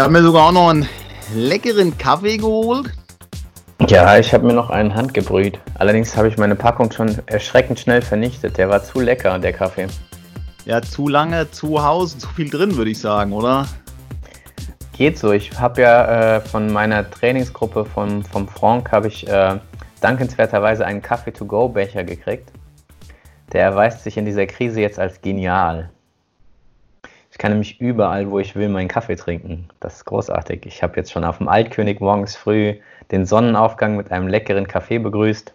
habe mir sogar auch noch einen leckeren Kaffee geholt. Ja, ich habe mir noch einen handgebrüht. Allerdings habe ich meine Packung schon erschreckend schnell vernichtet. Der war zu lecker, der Kaffee. Ja, zu lange zu Hause, zu viel drin, würde ich sagen, oder? Geht so. Ich habe ja äh, von meiner Trainingsgruppe vom, vom Franck habe ich äh, dankenswerterweise einen Kaffee-to-go-Becher gekriegt. Der erweist sich in dieser Krise jetzt als genial. Ich kann nämlich überall, wo ich will, meinen Kaffee trinken. Das ist großartig. Ich habe jetzt schon auf dem Altkönig morgens früh den Sonnenaufgang mit einem leckeren Kaffee begrüßt.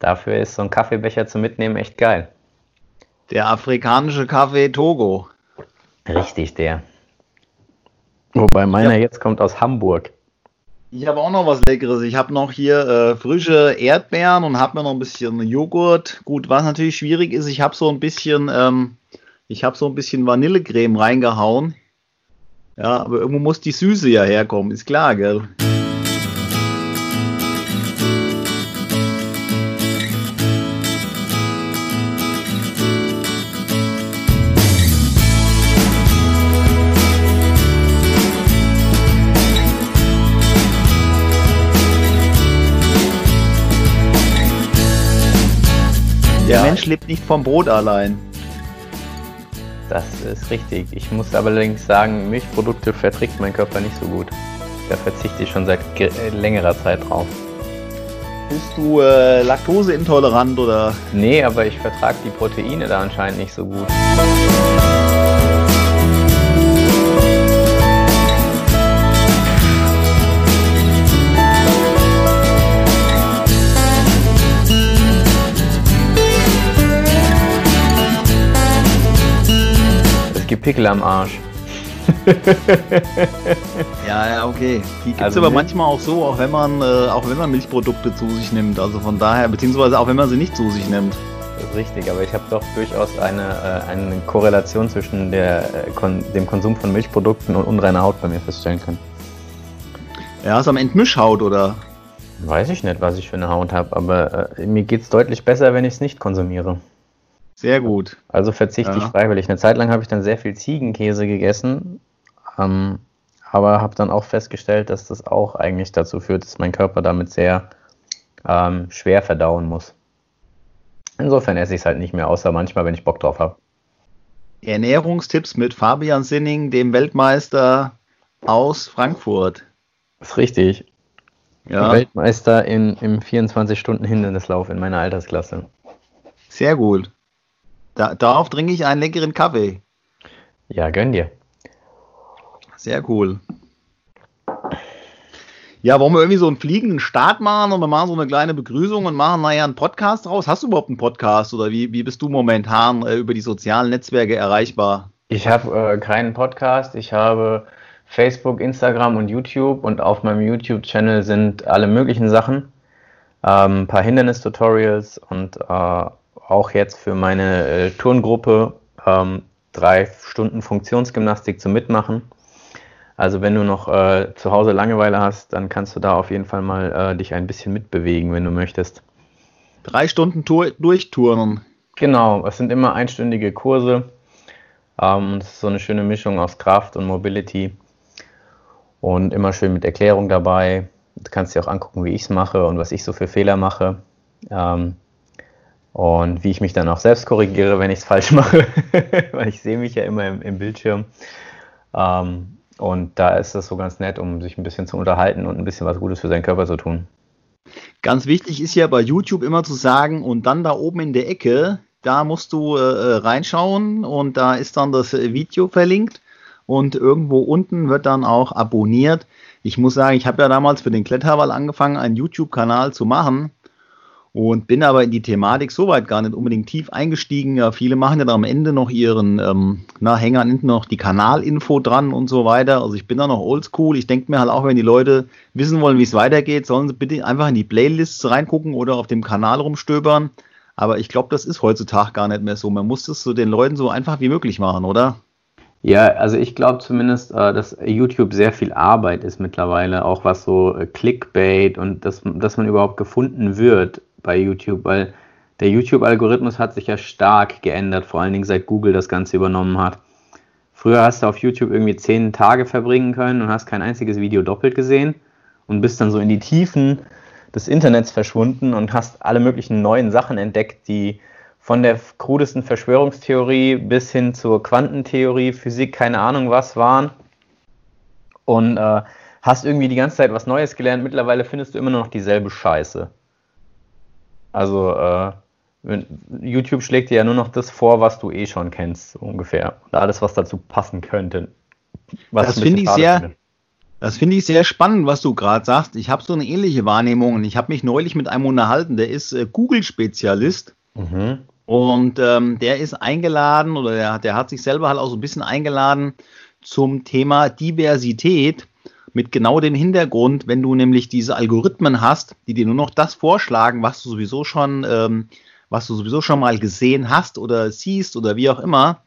Dafür ist so ein Kaffeebecher zum Mitnehmen echt geil. Der afrikanische Kaffee Togo. Richtig, der. Wobei meiner ja. jetzt kommt aus Hamburg. Ich habe auch noch was Leckeres. Ich habe noch hier äh, frische Erdbeeren und habe mir noch ein bisschen Joghurt. Gut, was natürlich schwierig ist, ich habe so ein bisschen, ähm, ich habe so ein bisschen Vanillecreme reingehauen. Ja, aber irgendwo muss die Süße ja herkommen, ist klar, gell? Der ja. Mensch lebt nicht vom Brot allein. Das ist richtig. Ich muss allerdings sagen, Milchprodukte verträgt mein Körper nicht so gut. Da verzichte ich schon seit äh, längerer Zeit drauf. Bist du äh, laktoseintolerant oder? Nee, aber ich vertrage die Proteine da anscheinend nicht so gut. Pickel am Arsch. ja, ja, okay. Die gibt es also aber manchmal auch so, auch wenn man, äh, auch wenn man Milchprodukte zu sich nimmt. Also von daher, beziehungsweise auch wenn man sie nicht zu sich nimmt. Das ist richtig, aber ich habe doch durchaus eine, äh, eine Korrelation zwischen der, äh, kon dem Konsum von Milchprodukten und unreiner Haut bei mir feststellen können. Ja, du am Ende Mischhaut oder? Weiß ich nicht, was ich für eine Haut habe, aber äh, mir geht es deutlich besser, wenn ich es nicht konsumiere. Sehr gut. Also verzichte ja. ich freiwillig. Eine Zeit lang habe ich dann sehr viel Ziegenkäse gegessen, ähm, aber habe dann auch festgestellt, dass das auch eigentlich dazu führt, dass mein Körper damit sehr ähm, schwer verdauen muss. Insofern esse ich es halt nicht mehr, außer manchmal, wenn ich Bock drauf habe. Ernährungstipps mit Fabian Sinning, dem Weltmeister aus Frankfurt. Das ist richtig. Ja. Weltmeister in, im 24-Stunden-Hindernislauf in meiner Altersklasse. Sehr gut. Da, darauf trinke ich einen leckeren Kaffee. Ja, gönn dir. Sehr cool. Ja, wollen wir irgendwie so einen fliegenden Start machen und wir machen so eine kleine Begrüßung und machen naja einen Podcast raus? Hast du überhaupt einen Podcast oder wie, wie bist du momentan äh, über die sozialen Netzwerke erreichbar? Ich habe äh, keinen Podcast. Ich habe Facebook, Instagram und YouTube und auf meinem YouTube-Channel sind alle möglichen Sachen. Ähm, ein paar Hindernis-Tutorials und äh, auch jetzt für meine äh, Turngruppe ähm, drei Stunden Funktionsgymnastik zum Mitmachen. Also wenn du noch äh, zu Hause Langeweile hast, dann kannst du da auf jeden Fall mal äh, dich ein bisschen mitbewegen, wenn du möchtest. Drei Stunden Tour durchturnen. Genau, es sind immer einstündige Kurse. Ähm, es ist so eine schöne Mischung aus Kraft und Mobility. Und immer schön mit Erklärung dabei. Du kannst dir auch angucken, wie ich es mache und was ich so für Fehler mache. Ähm, und wie ich mich dann auch selbst korrigiere, wenn ich es falsch mache, weil ich sehe mich ja immer im, im Bildschirm. Ähm, und da ist das so ganz nett, um sich ein bisschen zu unterhalten und ein bisschen was Gutes für seinen Körper zu tun. Ganz wichtig ist ja bei YouTube immer zu sagen, und dann da oben in der Ecke, da musst du äh, äh reinschauen und da ist dann das Video verlinkt und irgendwo unten wird dann auch abonniert. Ich muss sagen, ich habe ja damals für den Kletterwall angefangen, einen YouTube-Kanal zu machen und bin aber in die Thematik soweit gar nicht unbedingt tief eingestiegen. Ja, viele machen ja dann am Ende noch ihren, ähm, na, hängen Ende noch die Kanalinfo dran und so weiter. Also ich bin da noch oldschool. Ich denke mir halt auch, wenn die Leute wissen wollen, wie es weitergeht, sollen sie bitte einfach in die Playlists reingucken oder auf dem Kanal rumstöbern. Aber ich glaube, das ist heutzutage gar nicht mehr so. Man muss das so den Leuten so einfach wie möglich machen, oder? Ja, also ich glaube zumindest, äh, dass YouTube sehr viel Arbeit ist mittlerweile, auch was so äh, Clickbait und dass, dass man überhaupt gefunden wird bei YouTube, weil der YouTube-Algorithmus hat sich ja stark geändert, vor allen Dingen seit Google das Ganze übernommen hat. Früher hast du auf YouTube irgendwie zehn Tage verbringen können und hast kein einziges Video doppelt gesehen und bist dann so in die Tiefen des Internets verschwunden und hast alle möglichen neuen Sachen entdeckt, die von der krudesten Verschwörungstheorie bis hin zur Quantentheorie, Physik, keine Ahnung was waren. Und äh, hast irgendwie die ganze Zeit was Neues gelernt. Mittlerweile findest du immer noch dieselbe Scheiße. Also äh, YouTube schlägt dir ja nur noch das vor, was du eh schon kennst, so ungefähr. Und alles, was dazu passen könnte. Was das finde ich sehr. Finde. Das finde ich sehr spannend, was du gerade sagst. Ich habe so eine ähnliche Wahrnehmung und ich habe mich neulich mit einem unterhalten, der ist äh, Google-Spezialist mhm. und ähm, der ist eingeladen oder der, der hat sich selber halt auch so ein bisschen eingeladen zum Thema Diversität mit genau dem Hintergrund, wenn du nämlich diese Algorithmen hast, die dir nur noch das vorschlagen, was du sowieso schon ähm, was du sowieso schon mal gesehen hast oder siehst oder wie auch immer,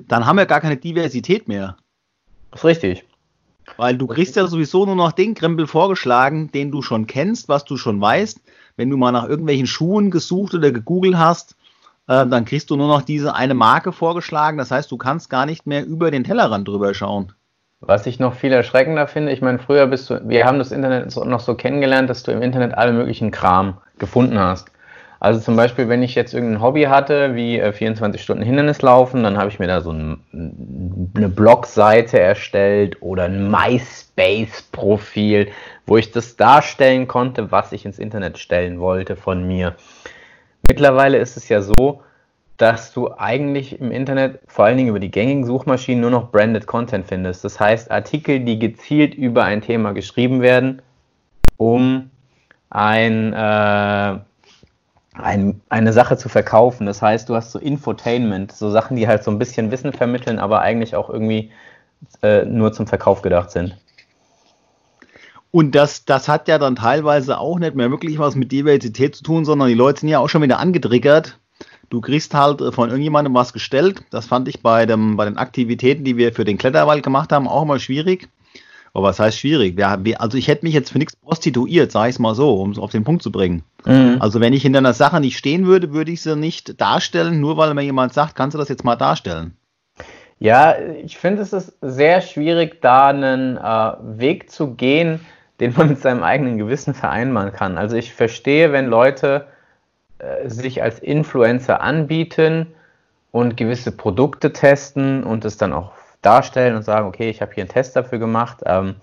dann haben wir gar keine Diversität mehr. Das ist richtig. Weil du kriegst ja sowieso nur noch den Krempel vorgeschlagen, den du schon kennst, was du schon weißt. Wenn du mal nach irgendwelchen Schuhen gesucht oder gegoogelt hast, äh, dann kriegst du nur noch diese eine Marke vorgeschlagen. Das heißt, du kannst gar nicht mehr über den Tellerrand drüber schauen. Was ich noch viel erschreckender finde, ich meine, früher bist du, wir haben das Internet noch so kennengelernt, dass du im Internet alle möglichen Kram gefunden hast. Also zum Beispiel, wenn ich jetzt irgendein Hobby hatte, wie äh, 24 Stunden Hindernislaufen, dann habe ich mir da so ein, eine Blogseite erstellt oder ein MySpace-Profil, wo ich das darstellen konnte, was ich ins Internet stellen wollte von mir. Mittlerweile ist es ja so, dass du eigentlich im Internet, vor allen Dingen über die gängigen Suchmaschinen, nur noch branded Content findest. Das heißt Artikel, die gezielt über ein Thema geschrieben werden, um ein äh, ein, eine Sache zu verkaufen. Das heißt, du hast so Infotainment, so Sachen, die halt so ein bisschen Wissen vermitteln, aber eigentlich auch irgendwie äh, nur zum Verkauf gedacht sind. Und das, das hat ja dann teilweise auch nicht mehr wirklich was mit Diversität zu tun, sondern die Leute sind ja auch schon wieder angetriggert. Du kriegst halt äh, von irgendjemandem was gestellt. Das fand ich bei, dem, bei den Aktivitäten, die wir für den Kletterwald gemacht haben, auch mal schwierig. Aber was heißt schwierig? Wir, also ich hätte mich jetzt für nichts prostituiert, sage ich es mal so, um es auf den Punkt zu bringen. Mhm. Also wenn ich in einer Sache nicht stehen würde, würde ich sie nicht darstellen, nur weil mir jemand sagt, kannst du das jetzt mal darstellen? Ja, ich finde es ist sehr schwierig, da einen äh, Weg zu gehen, den man mit seinem eigenen Gewissen vereinbaren kann. Also ich verstehe, wenn Leute sich als Influencer anbieten und gewisse Produkte testen und es dann auch darstellen und sagen, okay, ich habe hier einen Test dafür gemacht, ähm,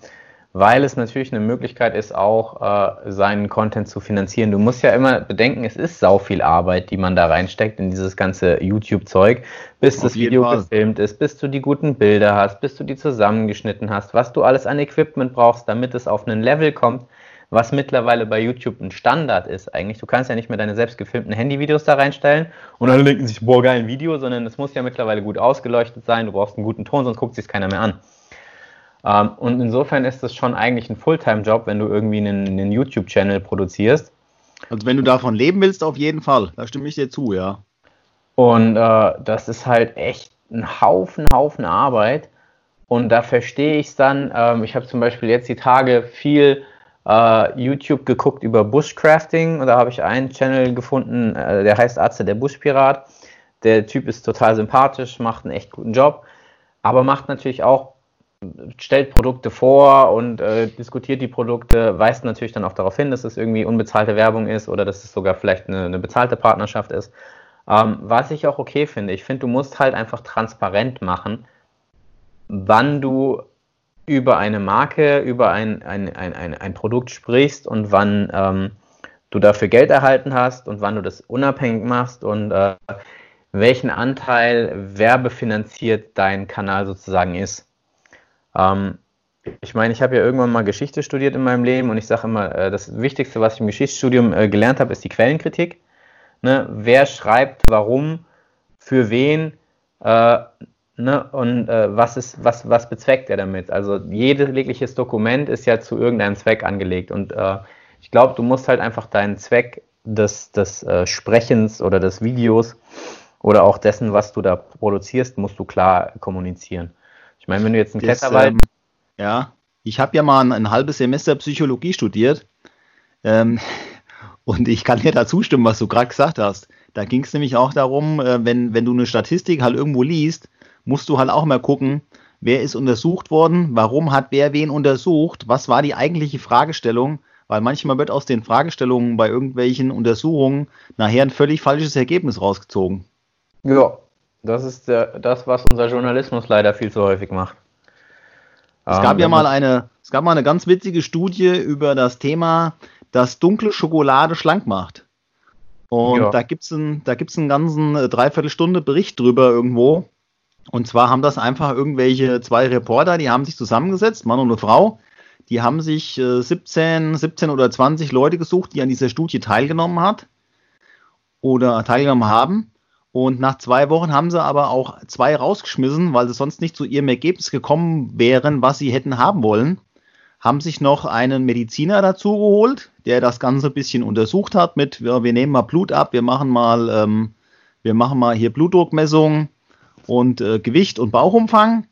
weil es natürlich eine Möglichkeit ist, auch äh, seinen Content zu finanzieren. Du musst ja immer bedenken, es ist sau viel Arbeit, die man da reinsteckt in dieses ganze YouTube-Zeug, bis Auf das Video Fall. gefilmt ist, bis du die guten Bilder hast, bis du die zusammengeschnitten hast, was du alles an Equipment brauchst, damit es auf einen Level kommt, was mittlerweile bei YouTube ein Standard ist eigentlich. Du kannst ja nicht mehr deine selbst gefilmten Handyvideos da reinstellen und alle denken sich, boah, geil, ein Video, sondern es muss ja mittlerweile gut ausgeleuchtet sein, du brauchst einen guten Ton, sonst guckt sich keiner mehr an. Ähm, und insofern ist das schon eigentlich ein Fulltime-Job, wenn du irgendwie einen, einen YouTube-Channel produzierst. Also wenn du davon leben willst, auf jeden Fall. Da stimme ich dir zu, ja. Und äh, das ist halt echt ein Haufen, Haufen Arbeit. Und da verstehe ich es dann. Ähm, ich habe zum Beispiel jetzt die Tage viel äh, YouTube geguckt über Bushcrafting und da habe ich einen Channel gefunden, äh, der heißt Arze der Buschpirat. Der Typ ist total sympathisch, macht einen echt guten Job, aber macht natürlich auch, stellt Produkte vor und äh, diskutiert die Produkte, weist natürlich dann auch darauf hin, dass es irgendwie unbezahlte Werbung ist oder dass es sogar vielleicht eine, eine bezahlte Partnerschaft ist. Ähm, was ich auch okay finde, ich finde, du musst halt einfach transparent machen, wann du über eine Marke, über ein, ein, ein, ein, ein Produkt sprichst und wann ähm, du dafür Geld erhalten hast und wann du das unabhängig machst und äh, welchen Anteil werbefinanziert dein Kanal sozusagen ist. Ähm, ich meine, ich habe ja irgendwann mal Geschichte studiert in meinem Leben und ich sage immer, äh, das Wichtigste, was ich im Geschichtsstudium äh, gelernt habe, ist die Quellenkritik. Ne? Wer schreibt, warum, für wen, äh, Ne? Und äh, was, ist, was, was bezweckt er damit? Also jedes Dokument ist ja zu irgendeinem Zweck angelegt. Und äh, ich glaube, du musst halt einfach deinen Zweck des, des äh, Sprechens oder des Videos oder auch dessen, was du da produzierst, musst du klar kommunizieren. Ich meine, wenn du jetzt einen das, Kletterwald... Ähm, ja, ich habe ja mal ein, ein, halbes Semester Psychologie studiert. Ähm, und ich kann dir da zustimmen, was du gerade gesagt hast. Da ging es nämlich auch darum, äh, wenn, wenn du eine Statistik halt irgendwo liest, musst du halt auch mal gucken, wer ist untersucht worden, warum hat wer wen untersucht, was war die eigentliche Fragestellung, weil manchmal wird aus den Fragestellungen bei irgendwelchen Untersuchungen nachher ein völlig falsches Ergebnis rausgezogen. Ja, das ist der, das, was unser Journalismus leider viel zu häufig macht. Es gab ähm, ja mal eine, es gab mal eine ganz witzige Studie über das Thema, dass dunkle Schokolade schlank macht. Und ja. da gibt es einen, einen ganzen äh, Dreiviertelstunde Bericht drüber irgendwo. Und zwar haben das einfach irgendwelche zwei Reporter, die haben sich zusammengesetzt, Mann und eine Frau. Die haben sich äh, 17, 17 oder 20 Leute gesucht, die an dieser Studie teilgenommen hat oder teilgenommen haben. Und nach zwei Wochen haben sie aber auch zwei rausgeschmissen, weil sie sonst nicht zu ihrem Ergebnis gekommen wären, was sie hätten haben wollen. Haben sich noch einen Mediziner dazu geholt, der das Ganze ein bisschen untersucht hat mit, wir, wir nehmen mal Blut ab, wir machen mal, ähm, wir machen mal hier Blutdruckmessung und äh, Gewicht und Bauchumfang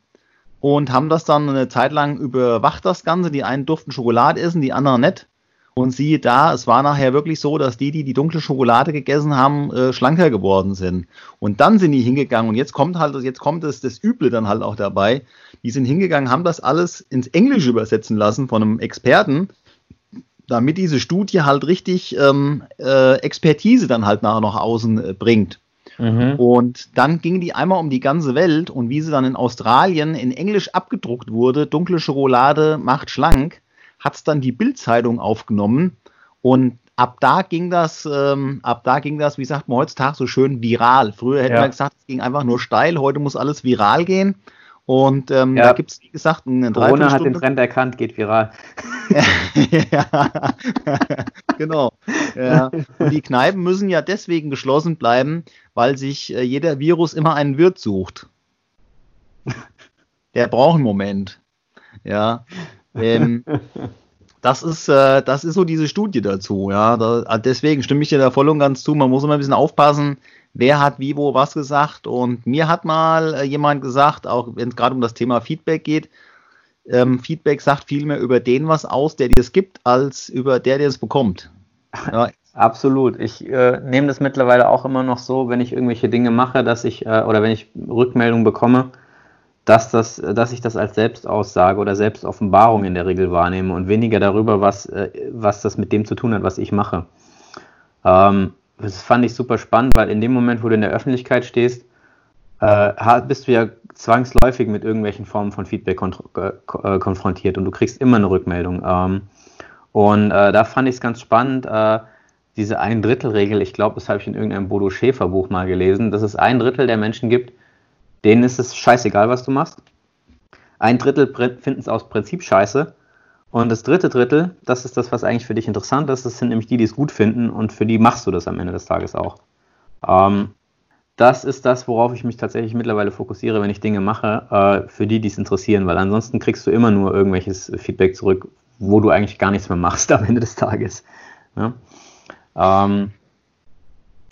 und haben das dann eine Zeit lang überwacht, das Ganze. Die einen durften Schokolade essen, die anderen nicht. Und siehe da, es war nachher wirklich so, dass die, die die dunkle Schokolade gegessen haben, äh, schlanker geworden sind. Und dann sind die hingegangen und jetzt kommt halt, jetzt kommt das, das Üble dann halt auch dabei. Die sind hingegangen, haben das alles ins Englische übersetzen lassen von einem Experten, damit diese Studie halt richtig ähm, äh, Expertise dann halt nachher noch außen äh, bringt. Mhm. Und dann ging die einmal um die ganze Welt und wie sie dann in Australien in Englisch abgedruckt wurde, dunkle Schokolade macht schlank, hat es dann die Bildzeitung aufgenommen und ab da ging das, ähm, ab da ging das, wie sagt man heutzutage so schön viral. Früher hätte ja. man gesagt, es ging einfach nur steil, heute muss alles viral gehen. Und ähm, ja. da gibt es, wie gesagt, einen Corona hat den Trend erkannt, geht viral. ja, genau. Ja. Und die Kneipen müssen ja deswegen geschlossen bleiben, weil sich äh, jeder Virus immer einen Wirt sucht. Der braucht einen Moment. Ja. Ähm, das ist, äh, das ist so diese Studie dazu, ja. Da, deswegen stimme ich dir da voll und ganz zu. Man muss immer ein bisschen aufpassen, wer hat wie wo was gesagt. Und mir hat mal äh, jemand gesagt, auch wenn es gerade um das Thema Feedback geht, ähm, Feedback sagt viel mehr über den was aus, der dir es gibt, als über der, der es bekommt. Ja. Absolut. Ich äh, nehme das mittlerweile auch immer noch so, wenn ich irgendwelche Dinge mache, dass ich äh, oder wenn ich Rückmeldungen bekomme, dass, das, dass ich das als Selbstaussage oder Selbstoffenbarung in der Regel wahrnehme und weniger darüber, was, äh, was das mit dem zu tun hat, was ich mache. Ähm, das fand ich super spannend, weil in dem Moment, wo du in der Öffentlichkeit stehst, äh, bist du ja zwangsläufig mit irgendwelchen Formen von Feedback äh, konfrontiert und du kriegst immer eine Rückmeldung. Ähm, und äh, da fand ich es ganz spannend, äh, diese Ein-Drittel-Regel, ich glaube, das habe ich in irgendeinem Bodo Schäfer-Buch mal gelesen, dass es ein Drittel der Menschen gibt, denen ist es scheißegal, was du machst. Ein Drittel finden es aus Prinzip scheiße und das dritte Drittel, das ist das, was eigentlich für dich interessant ist, das sind nämlich die, die es gut finden und für die machst du das am Ende des Tages auch. Ähm, das ist das, worauf ich mich tatsächlich mittlerweile fokussiere, wenn ich Dinge mache, äh, für die, die es interessieren, weil ansonsten kriegst du immer nur irgendwelches Feedback zurück, wo du eigentlich gar nichts mehr machst am Ende des Tages. Ja? Ähm,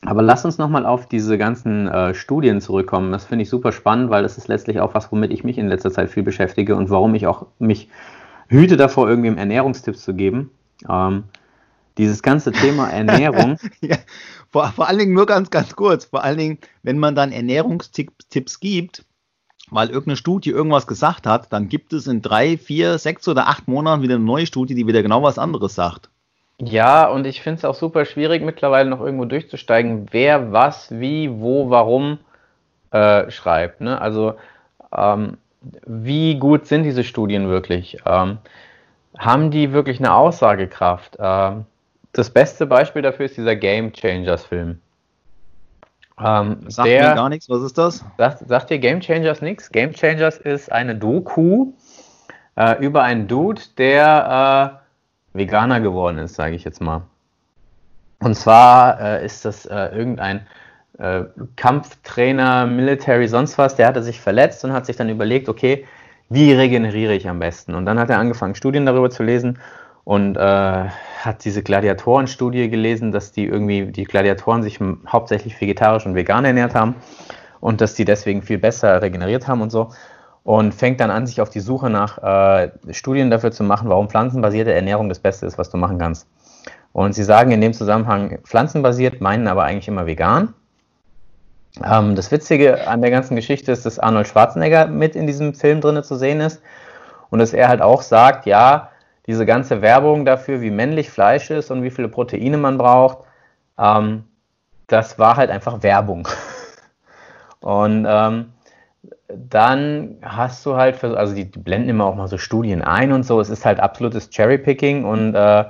aber lass uns nochmal auf diese ganzen äh, Studien zurückkommen. Das finde ich super spannend, weil das ist letztlich auch was, womit ich mich in letzter Zeit viel beschäftige und warum ich auch mich hüte davor, irgendwem Ernährungstipps zu geben. Ähm, dieses ganze Thema Ernährung. ja, vor, vor allen Dingen nur ganz, ganz kurz. Vor allen Dingen, wenn man dann Ernährungstipps gibt, weil irgendeine Studie irgendwas gesagt hat, dann gibt es in drei, vier, sechs oder acht Monaten wieder eine neue Studie, die wieder genau was anderes sagt. Ja, und ich finde es auch super schwierig, mittlerweile noch irgendwo durchzusteigen, wer was, wie, wo, warum äh, schreibt. Ne? Also ähm, wie gut sind diese Studien wirklich? Ähm, haben die wirklich eine Aussagekraft? Ähm, das beste Beispiel dafür ist dieser Game Changers Film. Ähm, sagt der, mir gar nichts, was ist das? Sagt, sagt dir Game Changers nichts? Game Changers ist eine Doku äh, über einen Dude, der äh, Veganer geworden ist, sage ich jetzt mal. Und zwar äh, ist das äh, irgendein äh, Kampftrainer, Military, sonst was, der hatte sich verletzt und hat sich dann überlegt, okay, wie regeneriere ich am besten? Und dann hat er angefangen, Studien darüber zu lesen und äh, hat diese Gladiatoren-Studie gelesen, dass die irgendwie, die Gladiatoren sich hauptsächlich vegetarisch und vegan ernährt haben und dass die deswegen viel besser regeneriert haben und so. Und fängt dann an, sich auf die Suche nach äh, Studien dafür zu machen, warum pflanzenbasierte Ernährung das Beste ist, was du machen kannst. Und sie sagen in dem Zusammenhang pflanzenbasiert, meinen aber eigentlich immer vegan. Ähm, das Witzige an der ganzen Geschichte ist, dass Arnold Schwarzenegger mit in diesem Film drin zu sehen ist und dass er halt auch sagt, ja, diese ganze Werbung dafür, wie männlich Fleisch ist und wie viele Proteine man braucht, ähm, das war halt einfach Werbung. Und ähm, dann hast du halt, für, also die, die, blenden immer auch mal so Studien ein und so, es ist halt absolutes Cherrypicking und äh,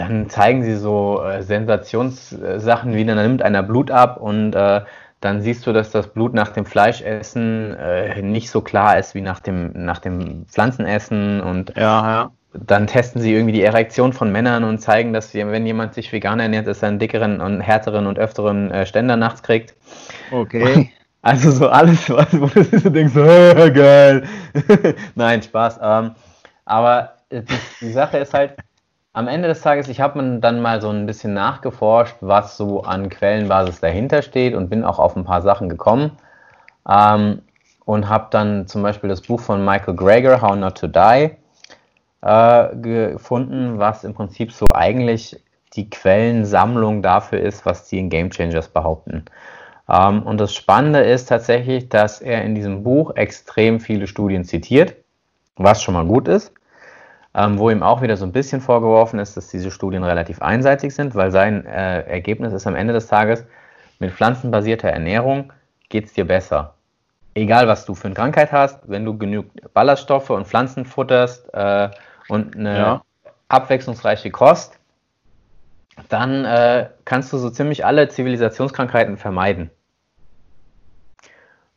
dann zeigen sie so äh, Sensationssachen wie, dann nimmt einer Blut ab und äh, dann siehst du, dass das Blut nach dem Fleischessen äh, nicht so klar ist wie nach dem, nach dem Pflanzenessen und ja, ja. dann testen sie irgendwie die Erektion von Männern und zeigen, dass wenn jemand sich vegan ernährt, dass er einen dickeren und härteren und öfteren äh, Ständer nachts kriegt. Okay. Also so alles, was, wo du denkst, oh, geil. Nein, Spaß. Ähm, aber die, die Sache ist halt, am Ende des Tages, ich habe dann mal so ein bisschen nachgeforscht, was so an Quellenbasis dahinter steht und bin auch auf ein paar Sachen gekommen. Ähm, und habe dann zum Beispiel das Buch von Michael Greger, How Not to Die, äh, gefunden, was im Prinzip so eigentlich die Quellensammlung dafür ist, was die in Game Changers behaupten. Ähm, und das Spannende ist tatsächlich, dass er in diesem Buch extrem viele Studien zitiert, was schon mal gut ist ähm, wo ihm auch wieder so ein bisschen vorgeworfen ist, dass diese Studien relativ einseitig sind, weil sein äh, Ergebnis ist am Ende des Tages, mit pflanzenbasierter Ernährung geht es dir besser. Egal, was du für eine Krankheit hast, wenn du genug Ballaststoffe und Pflanzen futterst äh, und eine ja. abwechslungsreiche Kost, dann äh, kannst du so ziemlich alle Zivilisationskrankheiten vermeiden.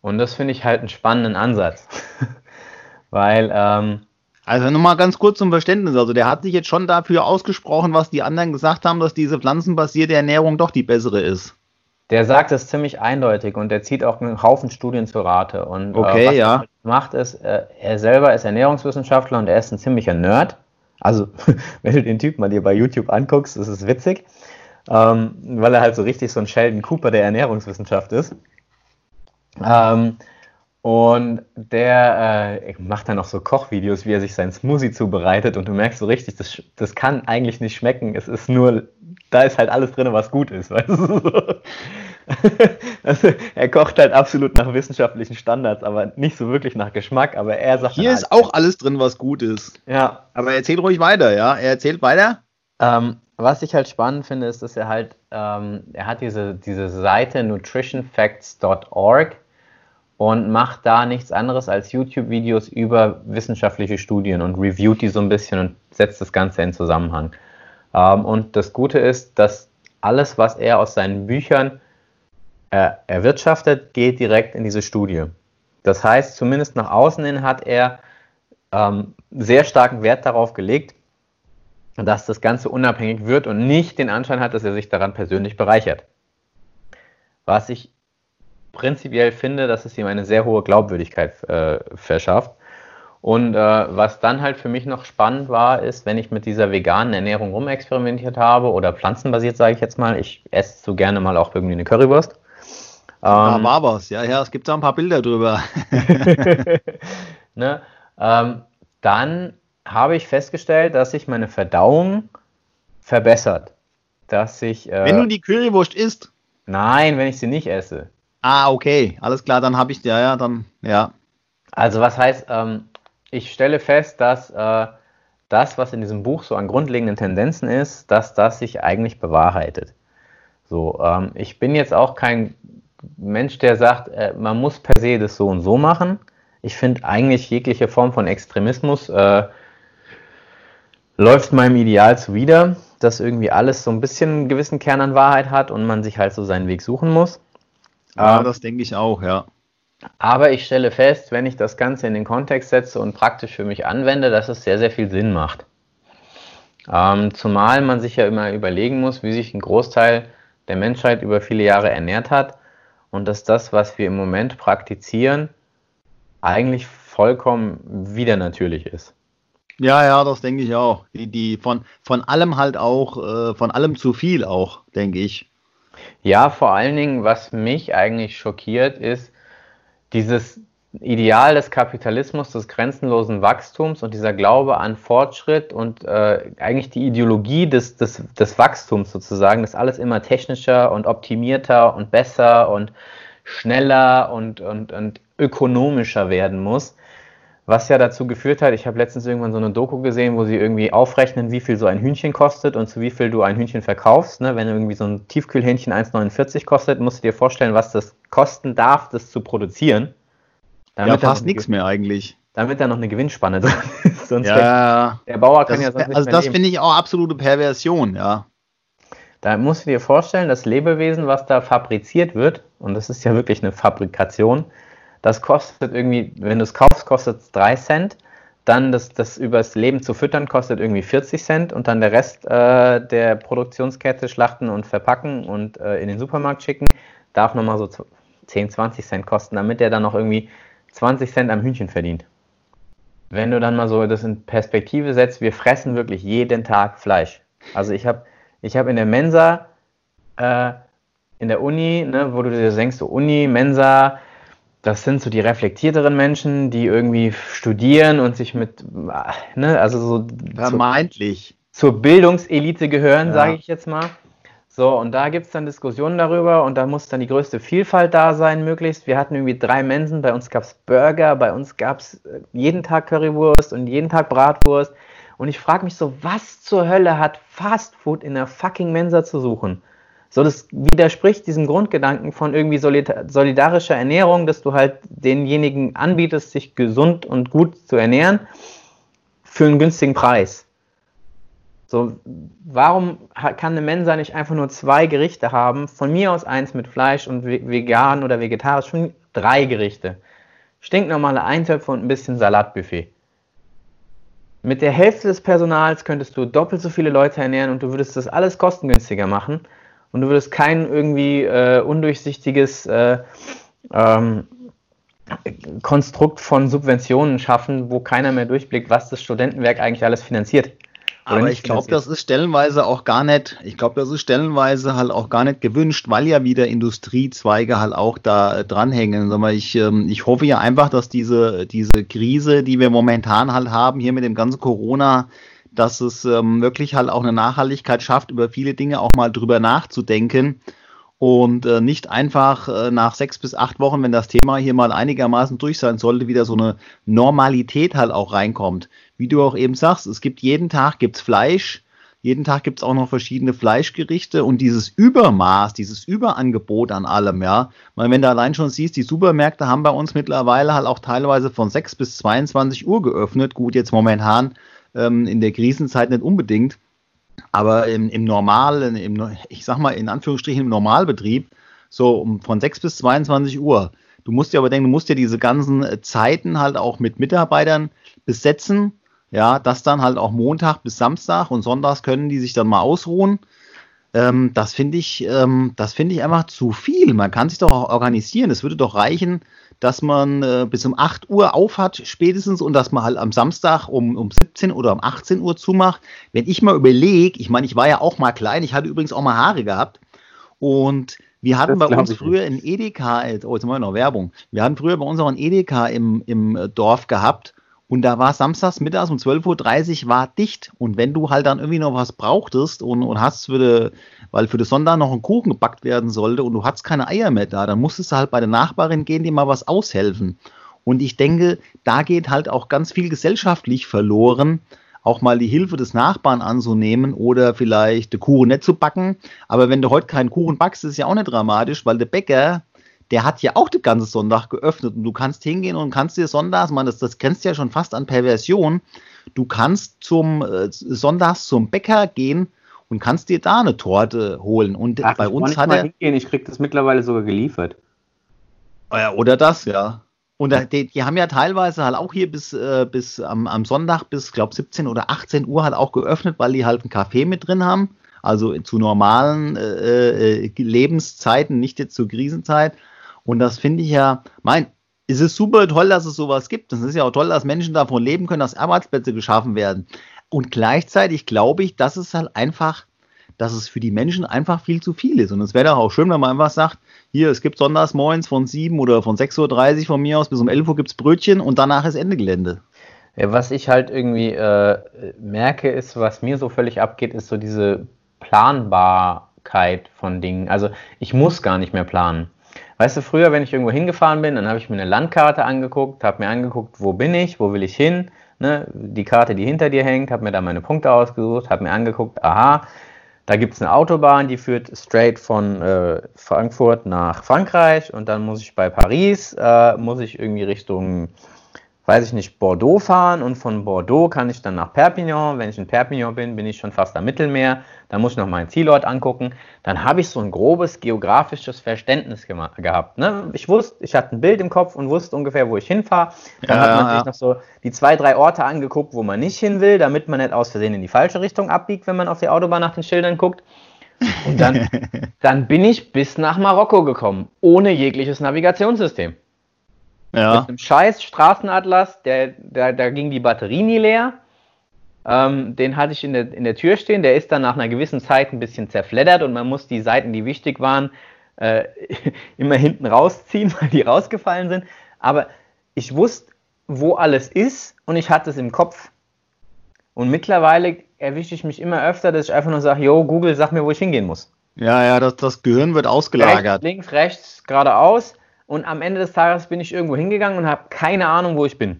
Und das finde ich halt einen spannenden Ansatz. Weil ähm, also nochmal ganz kurz zum Verständnis. Also der hat sich jetzt schon dafür ausgesprochen, was die anderen gesagt haben, dass diese pflanzenbasierte Ernährung doch die bessere ist. Der sagt es ziemlich eindeutig und der zieht auch einen Haufen Studien zu Rate. Und äh, okay, äh, was ja. er macht ist, äh, er selber ist Ernährungswissenschaftler und er ist ein ziemlicher Nerd. Also, wenn du den Typ mal dir bei YouTube anguckst, ist es witzig, ähm, weil er halt so richtig so ein Sheldon Cooper der Ernährungswissenschaft ist. Ähm, und der äh, macht dann auch so Kochvideos, wie er sich sein Smoothie zubereitet. Und du merkst so richtig, das, das kann eigentlich nicht schmecken. Es ist nur, da ist halt alles drin, was gut ist. Weißt du? also, er kocht halt absolut nach wissenschaftlichen Standards, aber nicht so wirklich nach Geschmack. Aber er sagt. Hier ist halt, auch alles drin, was gut ist. Ja. Aber er erzählt ruhig weiter, ja? Er erzählt weiter. Ähm, was ich halt spannend finde, ist, dass er halt, ähm, er hat diese, diese Seite nutritionfacts.org und macht da nichts anderes als YouTube-Videos über wissenschaftliche Studien und reviewt die so ein bisschen und setzt das Ganze in Zusammenhang. Ähm, und das Gute ist, dass alles, was er aus seinen Büchern äh, erwirtschaftet, geht direkt in diese Studie. Das heißt, zumindest nach außen hin hat er ähm, sehr starken Wert darauf gelegt, dass das Ganze unabhängig wird und nicht den Anschein hat, dass er sich daran persönlich bereichert. Was ich prinzipiell finde, dass es ihm eine sehr hohe Glaubwürdigkeit äh, verschafft. Und äh, was dann halt für mich noch spannend war, ist, wenn ich mit dieser veganen Ernährung rumexperimentiert habe oder pflanzenbasiert, sage ich jetzt mal, ich esse so gerne mal auch irgendwie eine Currywurst. Ähm, da war was, ja, ja, es gibt da ein paar Bilder drüber. ne, ähm, dann habe ich festgestellt, dass sich meine Verdauung verbessert. Dass ich, äh, wenn du die Currywurst isst? Nein, wenn ich sie nicht esse. Ah, okay, alles klar, dann habe ich, ja, ja, dann, ja. Also was heißt, ähm, ich stelle fest, dass äh, das, was in diesem Buch so an grundlegenden Tendenzen ist, dass das sich eigentlich bewahrheitet. So, ähm, ich bin jetzt auch kein Mensch, der sagt, äh, man muss per se das so und so machen. Ich finde eigentlich jegliche Form von Extremismus äh, läuft meinem Ideal zuwider, dass irgendwie alles so ein bisschen einen gewissen Kern an Wahrheit hat und man sich halt so seinen Weg suchen muss. Ja, ähm, das denke ich auch, ja. Aber ich stelle fest, wenn ich das Ganze in den Kontext setze und praktisch für mich anwende, dass es sehr, sehr viel Sinn macht. Ähm, zumal man sich ja immer überlegen muss, wie sich ein Großteil der Menschheit über viele Jahre ernährt hat und dass das, was wir im Moment praktizieren, eigentlich vollkommen wieder natürlich ist. Ja, ja, das denke ich auch. Die, die von, von allem halt auch, äh, von allem zu viel auch, denke ich. Ja, vor allen Dingen, was mich eigentlich schockiert, ist dieses Ideal des Kapitalismus, des grenzenlosen Wachstums und dieser Glaube an Fortschritt und äh, eigentlich die Ideologie des, des, des Wachstums sozusagen, dass alles immer technischer und optimierter und besser und schneller und, und, und ökonomischer werden muss. Was ja dazu geführt hat, ich habe letztens irgendwann so eine Doku gesehen, wo sie irgendwie aufrechnen, wie viel so ein Hühnchen kostet und zu wie viel du ein Hühnchen verkaufst. Ne? Wenn irgendwie so ein Tiefkühlhähnchen 1,49 kostet, musst du dir vorstellen, was das kosten darf, das zu produzieren. Ja, fast nichts mehr eigentlich. Damit da noch eine Gewinnspanne drin ist. Sonst ja, der Bauer kann ja sonst nicht Also das finde ich auch absolute Perversion, ja. Da musst du dir vorstellen, das Lebewesen, was da fabriziert wird, und das ist ja wirklich eine Fabrikation, das kostet irgendwie, wenn du es kaufst, kostet es 3 Cent. Dann das, das übers Leben zu füttern kostet irgendwie 40 Cent und dann der Rest äh, der Produktionskette schlachten und verpacken und äh, in den Supermarkt schicken, darf nochmal so 10, 20 Cent kosten, damit der dann noch irgendwie 20 Cent am Hühnchen verdient. Wenn du dann mal so das in Perspektive setzt, wir fressen wirklich jeden Tag Fleisch. Also ich habe ich hab in der Mensa, äh, in der Uni, ne, wo du dir denkst, so Uni, Mensa, das sind so die reflektierteren Menschen, die irgendwie studieren und sich mit, ne, also so vermeintlich zur, zur Bildungselite gehören, ja. sage ich jetzt mal. So, und da gibt es dann Diskussionen darüber und da muss dann die größte Vielfalt da sein, möglichst. Wir hatten irgendwie drei Mensen, bei uns gab es Burger, bei uns gab es äh, jeden Tag Currywurst und jeden Tag Bratwurst. Und ich frage mich so, was zur Hölle hat Fast Food in der fucking Mensa zu suchen? So, das widerspricht diesem Grundgedanken von irgendwie solidarischer Ernährung, dass du halt denjenigen anbietest, sich gesund und gut zu ernähren für einen günstigen Preis. So, warum kann eine Mensa nicht einfach nur zwei Gerichte haben? Von mir aus eins mit Fleisch und vegan oder vegetarisch, schon drei Gerichte. Stinknormale Eintöpfe und ein bisschen Salatbuffet. Mit der Hälfte des Personals könntest du doppelt so viele Leute ernähren und du würdest das alles kostengünstiger machen und du würdest kein irgendwie äh, undurchsichtiges äh, ähm, Konstrukt von Subventionen schaffen, wo keiner mehr durchblickt, was das Studentenwerk eigentlich alles finanziert. Aber ich glaube, das ist stellenweise auch gar nicht, ich glaube, das ist stellenweise halt auch gar nicht gewünscht, weil ja wieder Industriezweige halt auch da äh, dranhängen. Sag ich, ähm, ich hoffe ja einfach, dass diese, diese Krise, die wir momentan halt haben, hier mit dem ganzen Corona, dass es ähm, wirklich halt auch eine Nachhaltigkeit schafft, über viele Dinge auch mal drüber nachzudenken und äh, nicht einfach äh, nach sechs bis acht Wochen, wenn das Thema hier mal einigermaßen durch sein sollte, wieder so eine Normalität halt auch reinkommt. Wie du auch eben sagst, es gibt jeden Tag gibt's Fleisch, jeden Tag gibt's auch noch verschiedene Fleischgerichte und dieses Übermaß, dieses Überangebot an allem, ja. Weil wenn du allein schon siehst, die Supermärkte haben bei uns mittlerweile halt auch teilweise von 6 bis 22 Uhr geöffnet. Gut, jetzt momentan ähm, in der Krisenzeit nicht unbedingt. Aber im, im normalen, im, ich sag mal in Anführungsstrichen im Normalbetrieb, so um, von 6 bis 22 Uhr. Du musst dir aber denken, du musst ja diese ganzen Zeiten halt auch mit Mitarbeitern besetzen. Ja, das dann halt auch Montag bis Samstag und Sonntags können die sich dann mal ausruhen. Ähm, das finde ich, ähm, das finde ich einfach zu viel. Man kann sich doch auch organisieren. Es würde doch reichen, dass man äh, bis um 8 Uhr aufhat spätestens und dass man halt am Samstag um, um 17 oder um 18 Uhr zumacht. Wenn ich mal überlege, ich meine, ich war ja auch mal klein, ich hatte übrigens auch mal Haare gehabt. Und wir hatten das bei uns früher in Edeka, oh, jetzt machen wir noch Werbung, wir hatten früher bei uns auch ein Edeka im, im äh, Dorf gehabt und da war samstags mittags um 12.30 Uhr war dicht. Und wenn du halt dann irgendwie noch was brauchtest und, und hast für de, weil für den Sonntag noch ein Kuchen gebackt werden sollte und du hattest keine Eier mehr da, dann musstest du halt bei der Nachbarin gehen, dir mal was aushelfen. Und ich denke, da geht halt auch ganz viel gesellschaftlich verloren, auch mal die Hilfe des Nachbarn anzunehmen oder vielleicht den Kuchen nicht zu backen. Aber wenn du heute keinen Kuchen backst, ist ja auch nicht dramatisch, weil der Bäcker der hat ja auch den ganzen Sonntag geöffnet und du kannst hingehen und kannst dir sonntags, man, das, das grenzt ja schon fast an Perversion, du kannst zum äh, sonntags zum Bäcker gehen und kannst dir da eine Torte holen. Und Ach, bei uns hat er. Hingehen. Ich krieg das mittlerweile sogar geliefert. Ja, oder das, ja. Und da, die, die, haben ja teilweise halt auch hier bis, äh, bis am, am Sonntag bis, glaube 17 oder 18 Uhr halt auch geöffnet, weil die halt einen Kaffee mit drin haben. Also zu normalen äh, äh, Lebenszeiten, nicht jetzt zur Krisenzeit. Und das finde ich ja, mein, es ist super toll, dass es sowas gibt. Es ist ja auch toll, dass Menschen davon leben können, dass Arbeitsplätze geschaffen werden. Und gleichzeitig glaube ich, dass es halt einfach, dass es für die Menschen einfach viel zu viel ist. Und es wäre doch auch schön, wenn man einfach sagt, hier, es gibt sonntags morgens von 7 oder von 6.30 Uhr von mir aus bis um 11 Uhr gibt es Brötchen und danach ist Ende Gelände. Ja, was ich halt irgendwie äh, merke, ist, was mir so völlig abgeht, ist so diese Planbarkeit von Dingen. Also ich muss gar nicht mehr planen. Weißt du, früher, wenn ich irgendwo hingefahren bin, dann habe ich mir eine Landkarte angeguckt, habe mir angeguckt, wo bin ich, wo will ich hin, ne? die Karte, die hinter dir hängt, habe mir da meine Punkte ausgesucht, habe mir angeguckt, aha, da gibt es eine Autobahn, die führt straight von äh, Frankfurt nach Frankreich und dann muss ich bei Paris, äh, muss ich irgendwie Richtung weiß ich nicht, Bordeaux fahren und von Bordeaux kann ich dann nach Perpignan. Wenn ich in Perpignan bin, bin ich schon fast am Mittelmeer. Dann muss ich noch meinen Zielort angucken. Dann habe ich so ein grobes geografisches Verständnis gehabt. Ne? Ich wusste, ich hatte ein Bild im Kopf und wusste ungefähr, wo ich hinfahre. Dann ja, hat man ja. sich noch so die zwei, drei Orte angeguckt, wo man nicht hin will, damit man nicht aus Versehen in die falsche Richtung abbiegt, wenn man auf die Autobahn nach den Schildern guckt. Und dann, dann bin ich bis nach Marokko gekommen, ohne jegliches Navigationssystem. Ja. Mit einem scheiß Straßenatlas, der, der, da ging die Batterie nie leer. Ähm, den hatte ich in der, in der Tür stehen. Der ist dann nach einer gewissen Zeit ein bisschen zerfleddert und man muss die Seiten, die wichtig waren, äh, immer hinten rausziehen, weil die rausgefallen sind. Aber ich wusste, wo alles ist und ich hatte es im Kopf. Und mittlerweile erwische ich mich immer öfter, dass ich einfach nur sage, yo, Google, sag mir, wo ich hingehen muss. Ja, ja, das, das Gehirn wird ausgelagert. Rechts, links, rechts, geradeaus und am Ende des Tages bin ich irgendwo hingegangen und habe keine Ahnung, wo ich bin.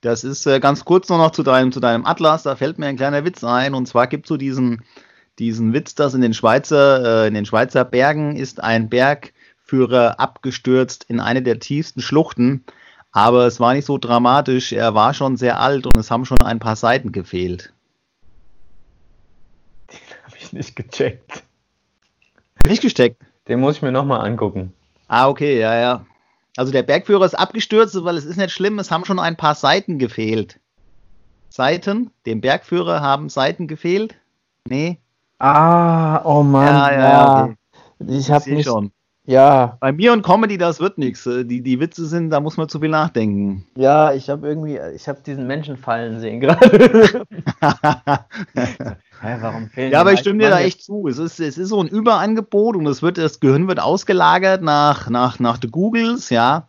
Das ist äh, ganz kurz nur noch zu deinem, zu deinem Atlas, da fällt mir ein kleiner Witz ein. Und zwar gibt es so diesen, diesen Witz, dass in den Schweizer, äh, in den Schweizer Bergen ist ein Bergführer abgestürzt in eine der tiefsten Schluchten. Aber es war nicht so dramatisch, er war schon sehr alt und es haben schon ein paar Seiten gefehlt. Den habe ich nicht gecheckt. Nicht gesteckt? Den muss ich mir nochmal angucken. Ah, okay, ja, ja. Also der Bergführer ist abgestürzt, weil es ist nicht schlimm, es haben schon ein paar Seiten gefehlt. Seiten? Dem Bergführer haben Seiten gefehlt? Nee. Ah, oh Mann. Ja, ja, ja. Okay. Ich habe nicht schon. Ja. Bei mir und Comedy, das wird nichts. Die, die Witze sind, da muss man zu viel nachdenken. Ja, ich habe irgendwie, ich habe diesen Menschen fallen sehen gerade. Hä, warum fehlen Ja, aber ich stimme dir da echt zu. Es ist, es ist so ein Überangebot und es wird, das Gehirn wird ausgelagert nach, nach, nach den Googles, ja.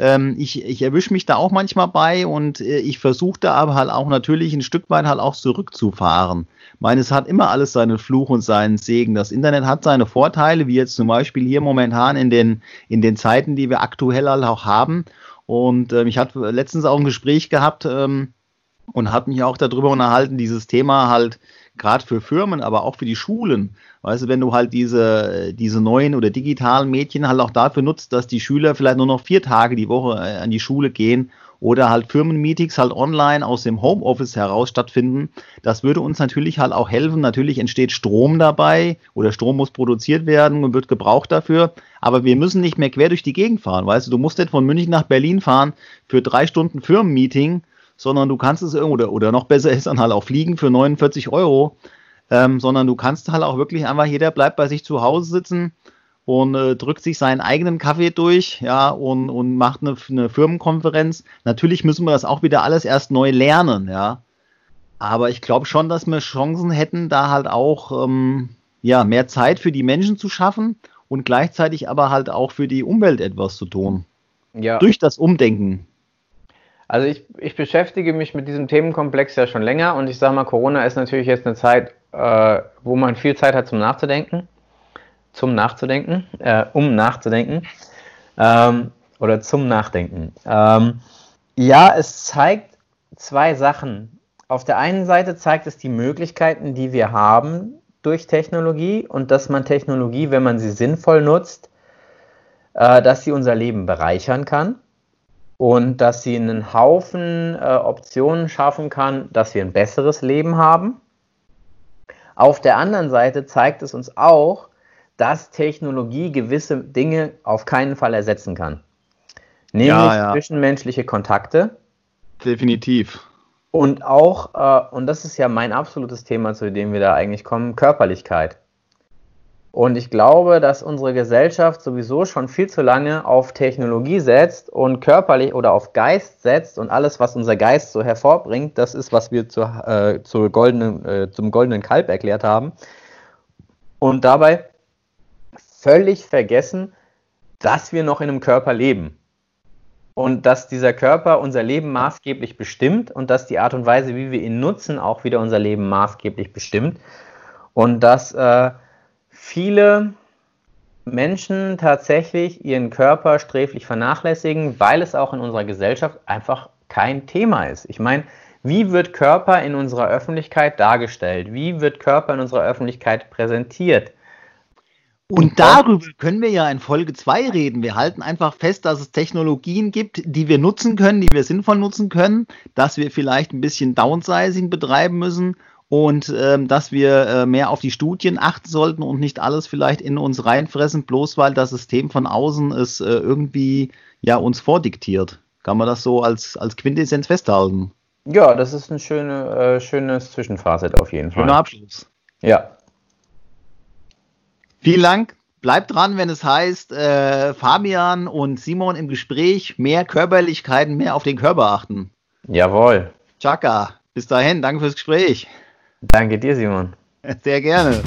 Ähm, ich ich erwische mich da auch manchmal bei und äh, ich versuche da aber halt auch natürlich ein Stück weit halt auch zurückzufahren. Ich meine, es hat immer alles seinen Fluch und seinen Segen. Das Internet hat seine Vorteile, wie jetzt zum Beispiel hier momentan in den, in den Zeiten, die wir aktuell halt auch haben. Und ähm, ich hatte letztens auch ein Gespräch gehabt ähm, und hat mich auch darüber unterhalten, dieses Thema halt, gerade für Firmen, aber auch für die Schulen. Weißt du, wenn du halt diese, diese neuen oder digitalen Mädchen halt auch dafür nutzt, dass die Schüler vielleicht nur noch vier Tage die Woche äh, an die Schule gehen oder halt Firmenmeetings halt online aus dem Homeoffice heraus stattfinden, das würde uns natürlich halt auch helfen. Natürlich entsteht Strom dabei oder Strom muss produziert werden und wird gebraucht dafür. Aber wir müssen nicht mehr quer durch die Gegend fahren. Weißt du, du musst nicht von München nach Berlin fahren für drei Stunden Firmenmeeting sondern du kannst es irgendwo, oder, oder noch besser ist dann halt auch fliegen für 49 Euro, ähm, sondern du kannst halt auch wirklich einfach, jeder bleibt bei sich zu Hause sitzen und äh, drückt sich seinen eigenen Kaffee durch, ja, und, und macht eine, eine Firmenkonferenz. Natürlich müssen wir das auch wieder alles erst neu lernen, ja. Aber ich glaube schon, dass wir Chancen hätten, da halt auch ähm, ja, mehr Zeit für die Menschen zu schaffen und gleichzeitig aber halt auch für die Umwelt etwas zu tun. Ja. Durch das Umdenken. Also ich, ich beschäftige mich mit diesem Themenkomplex ja schon länger und ich sage mal, Corona ist natürlich jetzt eine Zeit, äh, wo man viel Zeit hat zum Nachzudenken, zum Nachzudenken, äh, um nachzudenken ähm, oder zum Nachdenken. Ähm, ja, es zeigt zwei Sachen. Auf der einen Seite zeigt es die Möglichkeiten, die wir haben durch Technologie und dass man Technologie, wenn man sie sinnvoll nutzt, äh, dass sie unser Leben bereichern kann und dass sie einen Haufen äh, Optionen schaffen kann, dass wir ein besseres Leben haben. Auf der anderen Seite zeigt es uns auch, dass Technologie gewisse Dinge auf keinen Fall ersetzen kann. Nämlich ja, ja. zwischenmenschliche Kontakte. Definitiv. Und auch, äh, und das ist ja mein absolutes Thema, zu dem wir da eigentlich kommen, Körperlichkeit. Und ich glaube, dass unsere Gesellschaft sowieso schon viel zu lange auf Technologie setzt und körperlich oder auf Geist setzt und alles, was unser Geist so hervorbringt, das ist, was wir zur, äh, zur goldenen, äh, zum goldenen Kalb erklärt haben. Und dabei völlig vergessen, dass wir noch in einem Körper leben. Und dass dieser Körper unser Leben maßgeblich bestimmt und dass die Art und Weise, wie wir ihn nutzen, auch wieder unser Leben maßgeblich bestimmt. Und dass äh, viele Menschen tatsächlich ihren Körper sträflich vernachlässigen, weil es auch in unserer Gesellschaft einfach kein Thema ist. Ich meine, wie wird Körper in unserer Öffentlichkeit dargestellt? Wie wird Körper in unserer Öffentlichkeit präsentiert? Und darüber können wir ja in Folge 2 reden. Wir halten einfach fest, dass es Technologien gibt, die wir nutzen können, die wir sinnvoll nutzen können, dass wir vielleicht ein bisschen Downsizing betreiben müssen und ähm, dass wir äh, mehr auf die Studien achten sollten und nicht alles vielleicht in uns reinfressen, bloß weil das System von außen es äh, irgendwie ja uns vordiktiert. Kann man das so als, als Quintessenz festhalten? Ja, das ist ein schöne, äh, schönes Zwischenfazit auf jeden Fall. Schöner Abschluss. Ja. Vielen Dank. Bleibt dran, wenn es heißt, äh, Fabian und Simon im Gespräch, mehr Körperlichkeiten, mehr auf den Körper achten. Jawohl. Chaka. Bis dahin, danke fürs Gespräch. Danke dir, Simon. Sehr gerne.